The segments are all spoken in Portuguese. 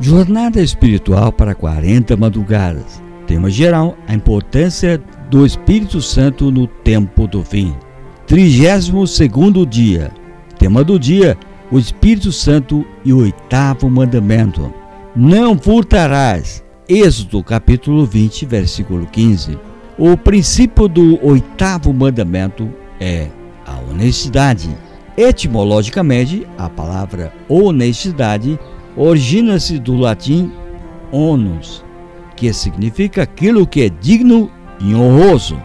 Jornada espiritual para 40 madrugadas. Tema geral: a importância do Espírito Santo no tempo do fim. 32 dia. Tema do dia: o Espírito Santo e o oitavo mandamento. Não furtarás. Êxodo capítulo 20, versículo 15. O princípio do oitavo mandamento é a honestidade. Etimologicamente, a palavra honestidade origina-se do latim onus, que significa aquilo que é digno e honroso.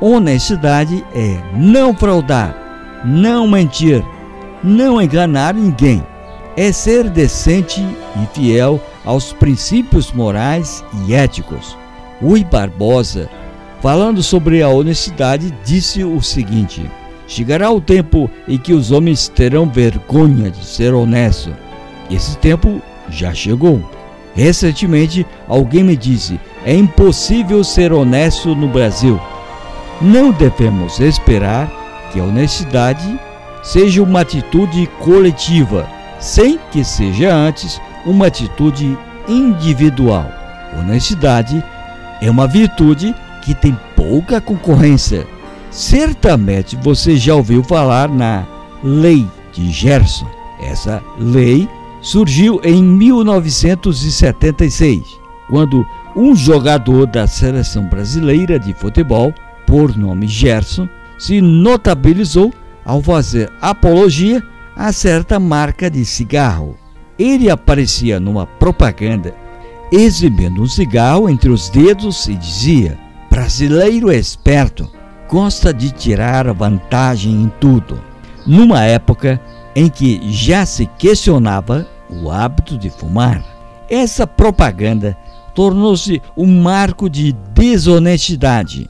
Honestidade é não fraudar, não mentir, não enganar ninguém. É ser decente e fiel aos princípios morais e éticos. Rui Barbosa, falando sobre a honestidade, disse o seguinte: Chegará o tempo em que os homens terão vergonha de ser honestos. Esse tempo já chegou. Recentemente, alguém me disse: é impossível ser honesto no Brasil. Não devemos esperar que a honestidade seja uma atitude coletiva, sem que seja antes uma atitude individual. Honestidade é uma virtude que tem pouca concorrência Certamente você já ouviu falar na Lei de Gerson. Essa lei surgiu em 1976, quando um jogador da seleção brasileira de futebol, por nome Gerson, se notabilizou ao fazer apologia a certa marca de cigarro. Ele aparecia numa propaganda exibindo um cigarro entre os dedos e dizia: Brasileiro esperto gosta de tirar vantagem em tudo. Numa época em que já se questionava o hábito de fumar, essa propaganda tornou-se um marco de desonestidade.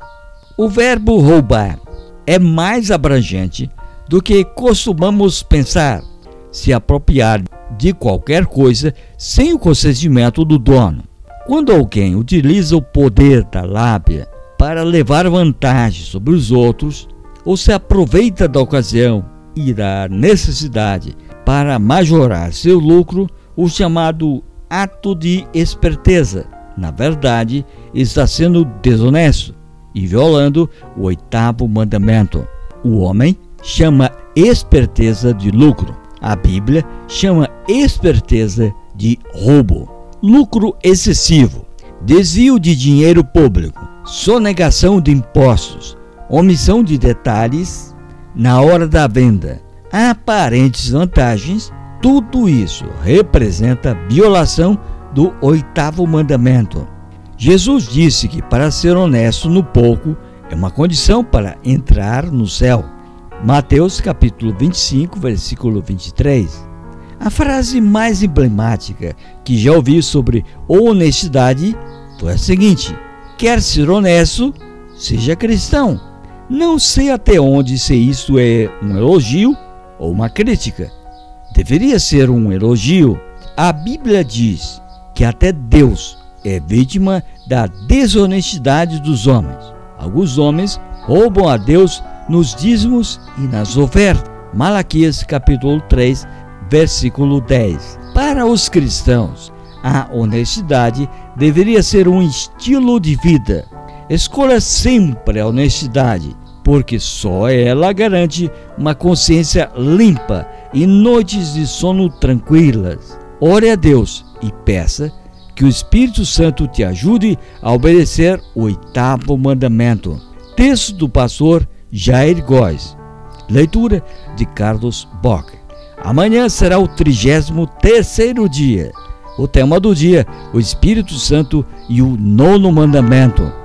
O verbo roubar é mais abrangente do que costumamos pensar, se apropriar de qualquer coisa sem o consentimento do dono. Quando alguém utiliza o poder da lábia para levar vantagem sobre os outros, ou se aproveita da ocasião e da necessidade para majorar seu lucro, o chamado ato de esperteza, na verdade, está sendo desonesto e violando o oitavo mandamento. O homem chama esperteza de lucro. A Bíblia chama esperteza de roubo. Lucro excessivo, desvio de dinheiro público, sonegação de impostos, omissão de detalhes na hora da venda, aparentes vantagens, tudo isso representa violação do oitavo mandamento. Jesus disse que para ser honesto no pouco é uma condição para entrar no céu. Mateus capítulo 25, versículo 23. A frase mais emblemática que já ouvi sobre honestidade foi a seguinte: quer ser honesto, seja cristão. Não sei até onde se isso é um elogio ou uma crítica. Deveria ser um elogio. A Bíblia diz que até Deus é vítima da desonestidade dos homens. Alguns homens roubam a Deus nos dízimos e nas ofertas. Malaquias capítulo 3, versículo 10. Para os cristãos, a honestidade deveria ser um estilo de vida. Escolha sempre a honestidade, porque só ela garante uma consciência limpa e noites de sono tranquilas. Ore a Deus e peça que o Espírito Santo te ajude a obedecer o oitavo mandamento. Texto do pastor Jair Góes. Leitura de Carlos Bock. Amanhã será o 33 terceiro dia. O tema do dia, o Espírito Santo e o nono mandamento.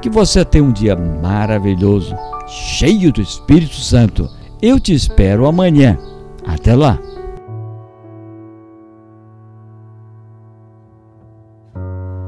Que você tenha um dia maravilhoso, cheio do Espírito Santo. Eu te espero amanhã. Até lá.